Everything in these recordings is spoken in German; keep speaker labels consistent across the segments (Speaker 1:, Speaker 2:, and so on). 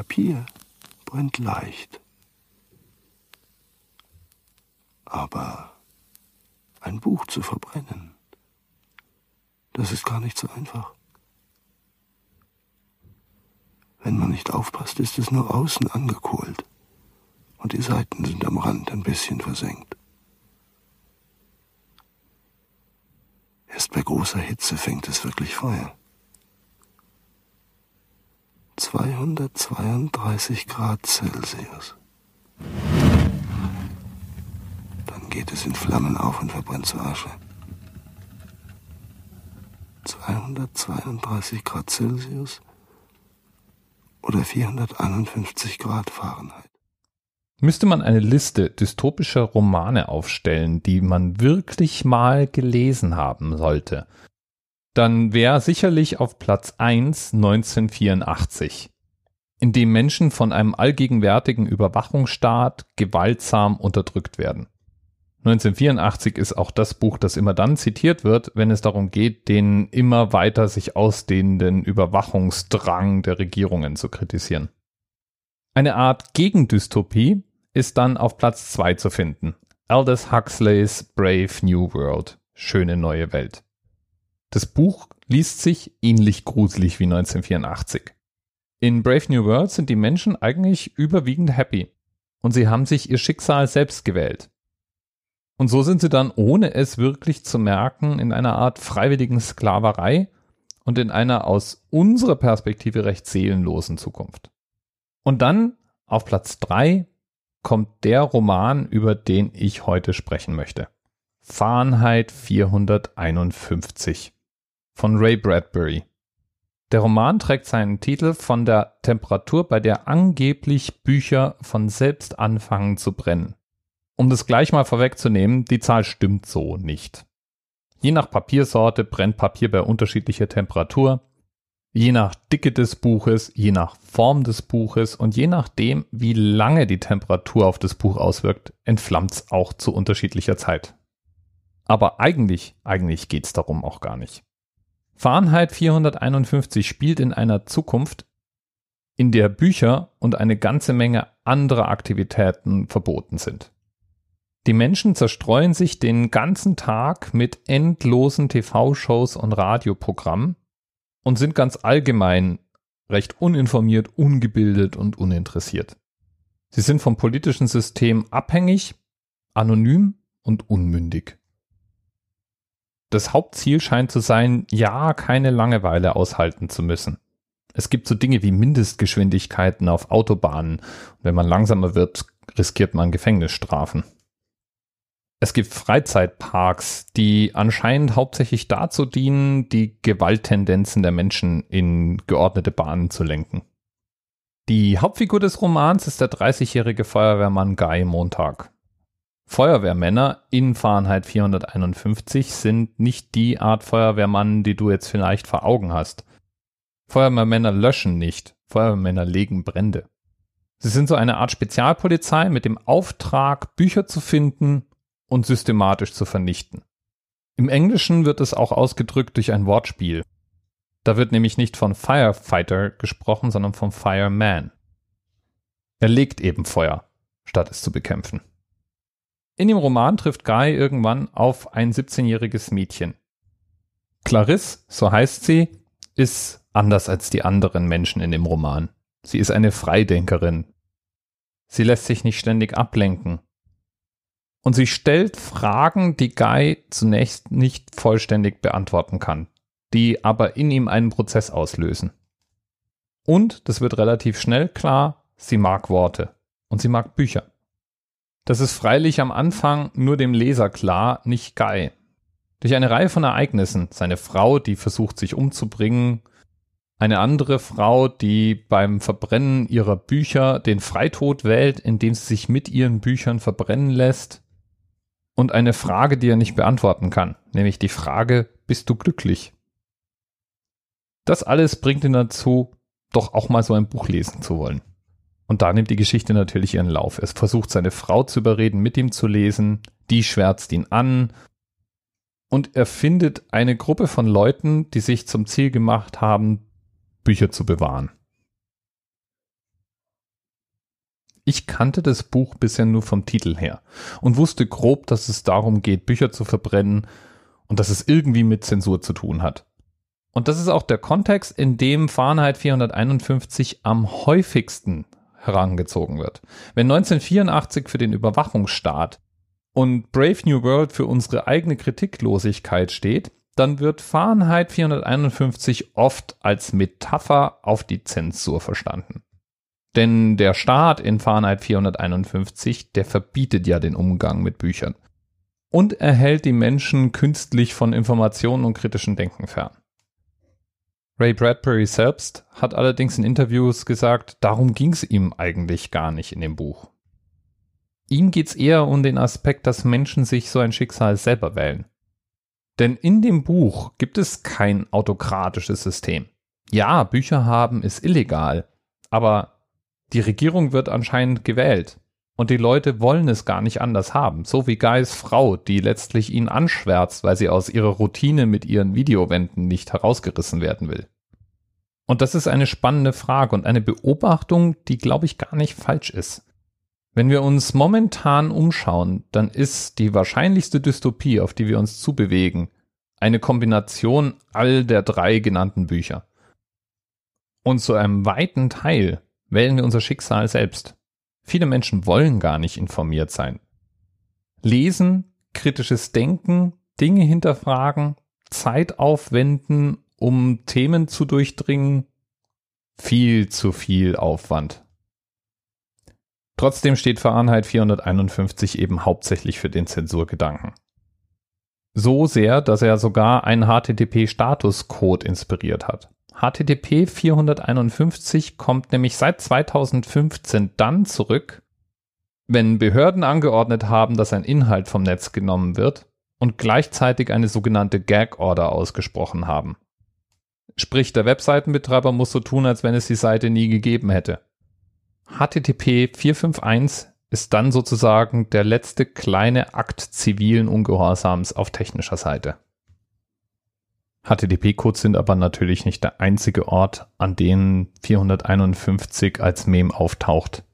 Speaker 1: Papier brennt leicht. Aber ein Buch zu verbrennen, das ist gar nicht so einfach. Wenn man nicht aufpasst, ist es nur außen angekohlt und die Seiten sind am Rand ein bisschen versenkt. Erst bei großer Hitze fängt es wirklich Feuer. 232 Grad Celsius. Dann geht es in Flammen auf und verbrennt zu Asche. 232 Grad Celsius oder 451 Grad Fahrenheit.
Speaker 2: Müsste man eine Liste dystopischer Romane aufstellen, die man wirklich mal gelesen haben sollte, dann wäre sicherlich auf Platz 1 1984, in dem Menschen von einem allgegenwärtigen Überwachungsstaat gewaltsam unterdrückt werden. 1984 ist auch das Buch, das immer dann zitiert wird, wenn es darum geht, den immer weiter sich ausdehnenden Überwachungsdrang der Regierungen zu kritisieren. Eine Art Gegendystopie ist dann auf Platz 2 zu finden. Aldous Huxleys Brave New World. Schöne neue Welt. Das Buch liest sich ähnlich gruselig wie 1984. In Brave New World sind die Menschen eigentlich überwiegend happy und sie haben sich ihr Schicksal selbst gewählt. Und so sind sie dann, ohne es wirklich zu merken, in einer Art freiwilligen Sklaverei und in einer aus unserer Perspektive recht seelenlosen Zukunft. Und dann auf Platz drei kommt der Roman, über den ich heute sprechen möchte. Fahrenheit 451 von Ray Bradbury. Der Roman trägt seinen Titel von der Temperatur, bei der angeblich Bücher von selbst anfangen zu brennen. Um das gleich mal vorwegzunehmen, die Zahl stimmt so nicht. Je nach Papiersorte brennt Papier bei unterschiedlicher Temperatur, je nach Dicke des Buches, je nach Form des Buches und je nachdem, wie lange die Temperatur auf das Buch auswirkt, entflammt es auch zu unterschiedlicher Zeit. Aber eigentlich, eigentlich geht's darum auch gar nicht. Fahrenheit 451 spielt in einer Zukunft, in der Bücher und eine ganze Menge anderer Aktivitäten verboten sind. Die Menschen zerstreuen sich den ganzen Tag mit endlosen TV-Shows und Radioprogrammen und sind ganz allgemein recht uninformiert, ungebildet und uninteressiert. Sie sind vom politischen System abhängig, anonym und unmündig. Das Hauptziel scheint zu sein, ja, keine Langeweile aushalten zu müssen. Es gibt so Dinge wie Mindestgeschwindigkeiten auf Autobahnen. Wenn man langsamer wird, riskiert man Gefängnisstrafen. Es gibt Freizeitparks, die anscheinend hauptsächlich dazu dienen, die Gewalttendenzen der Menschen in geordnete Bahnen zu lenken. Die Hauptfigur des Romans ist der 30-jährige Feuerwehrmann Guy Montag. Feuerwehrmänner in Fahrenheit 451 sind nicht die Art Feuerwehrmann, die du jetzt vielleicht vor Augen hast. Feuerwehrmänner löschen nicht, Feuerwehrmänner legen Brände. Sie sind so eine Art Spezialpolizei mit dem Auftrag, Bücher zu finden und systematisch zu vernichten. Im Englischen wird es auch ausgedrückt durch ein Wortspiel. Da wird nämlich nicht von Firefighter gesprochen, sondern vom Fireman. Er legt eben Feuer, statt es zu bekämpfen. In dem Roman trifft Guy irgendwann auf ein 17-jähriges Mädchen. Clarisse, so heißt sie, ist anders als die anderen Menschen in dem Roman. Sie ist eine Freidenkerin. Sie lässt sich nicht ständig ablenken. Und sie stellt Fragen, die Guy zunächst nicht vollständig beantworten kann, die aber in ihm einen Prozess auslösen. Und, das wird relativ schnell klar, sie mag Worte und sie mag Bücher. Das ist freilich am Anfang nur dem Leser klar, nicht Guy. Durch eine Reihe von Ereignissen, seine Frau, die versucht sich umzubringen, eine andere Frau, die beim Verbrennen ihrer Bücher den Freitod wählt, indem sie sich mit ihren Büchern verbrennen lässt, und eine Frage, die er nicht beantworten kann, nämlich die Frage, bist du glücklich? Das alles bringt ihn dazu, doch auch mal so ein Buch lesen zu wollen. Und da nimmt die Geschichte natürlich ihren Lauf. Es versucht seine Frau zu überreden, mit ihm zu lesen. Die schwärzt ihn an. Und er findet eine Gruppe von Leuten, die sich zum Ziel gemacht haben, Bücher zu bewahren. Ich kannte das Buch bisher nur vom Titel her und wusste grob, dass es darum geht, Bücher zu verbrennen und dass es irgendwie mit Zensur zu tun hat. Und das ist auch der Kontext, in dem Fahrenheit 451 am häufigsten herangezogen wird. Wenn 1984 für den Überwachungsstaat und Brave New World für unsere eigene Kritiklosigkeit steht, dann wird Fahrenheit 451 oft als Metapher auf die Zensur verstanden. Denn der Staat in Fahrenheit 451, der verbietet ja den Umgang mit Büchern und erhält die Menschen künstlich von Informationen und kritischem Denken fern. Ray Bradbury selbst hat allerdings in Interviews gesagt, darum ging es ihm eigentlich gar nicht in dem Buch. Ihm geht es eher um den Aspekt, dass Menschen sich so ein Schicksal selber wählen. Denn in dem Buch gibt es kein autokratisches System. Ja, Bücher haben ist illegal, aber die Regierung wird anscheinend gewählt. Und die Leute wollen es gar nicht anders haben. So wie Guys Frau, die letztlich ihn anschwärzt, weil sie aus ihrer Routine mit ihren Videowänden nicht herausgerissen werden will. Und das ist eine spannende Frage und eine Beobachtung, die, glaube ich, gar nicht falsch ist. Wenn wir uns momentan umschauen, dann ist die wahrscheinlichste Dystopie, auf die wir uns zubewegen, eine Kombination all der drei genannten Bücher. Und zu einem weiten Teil wählen wir unser Schicksal selbst. Viele Menschen wollen gar nicht informiert sein. Lesen, kritisches Denken, Dinge hinterfragen, Zeit aufwenden, um Themen zu durchdringen, viel zu viel Aufwand. Trotzdem steht Fahrenheit 451 eben hauptsächlich für den Zensurgedanken. So sehr, dass er sogar einen HTTP-Statuscode inspiriert hat. HTTP 451 kommt nämlich seit 2015 dann zurück, wenn Behörden angeordnet haben, dass ein Inhalt vom Netz genommen wird und gleichzeitig eine sogenannte Gag-Order ausgesprochen haben. Sprich, der Webseitenbetreiber muss so tun, als wenn es die Seite nie gegeben hätte. HTTP 451 ist dann sozusagen der letzte kleine Akt zivilen Ungehorsams auf technischer Seite. HTTP-Codes sind aber natürlich nicht der einzige Ort, an dem 451 als Meme auftaucht.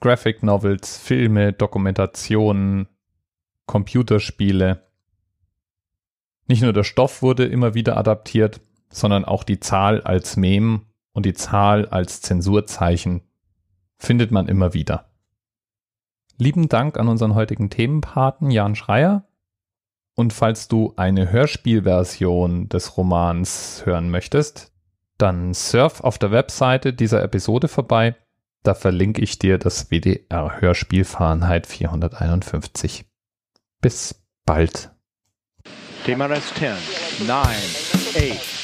Speaker 2: Graphic Novels, Filme, Dokumentationen, Computerspiele. Nicht nur der Stoff wurde immer wieder adaptiert, sondern auch die Zahl als Meme und die Zahl als Zensurzeichen findet man immer wieder. Lieben Dank an unseren heutigen Themenpaten Jan Schreier und falls du eine Hörspielversion des Romans hören möchtest, dann surf auf der Webseite dieser Episode vorbei. Da verlinke ich dir das WDR-Hörspiel Fahrenheit 451. Bis bald.
Speaker 3: TMRS 10, 9, 8.